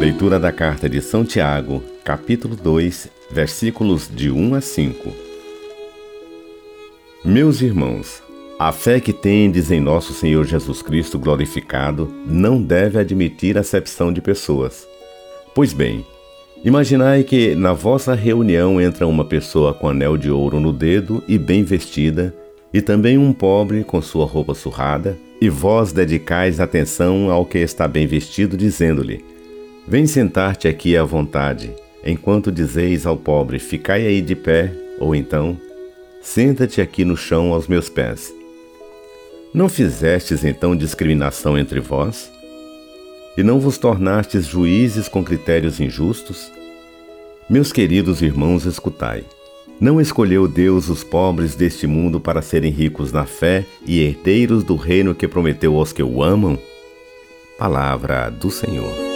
Leitura da carta de São Tiago, capítulo 2, versículos de 1 a 5. Meus irmãos, a fé que tendes em nosso Senhor Jesus Cristo glorificado não deve admitir acepção de pessoas. Pois bem, imaginai que na vossa reunião entra uma pessoa com anel de ouro no dedo e bem vestida, e também um pobre com sua roupa surrada, e vós dedicais atenção ao que está bem vestido, dizendo-lhe: Vem sentar-te aqui à vontade, enquanto dizeis ao pobre: Ficai aí de pé, ou então, senta-te aqui no chão aos meus pés. Não fizestes então discriminação entre vós? E não vos tornastes juízes com critérios injustos? Meus queridos irmãos, escutai. Não escolheu Deus os pobres deste mundo para serem ricos na fé e herdeiros do reino que prometeu aos que o amam? Palavra do Senhor.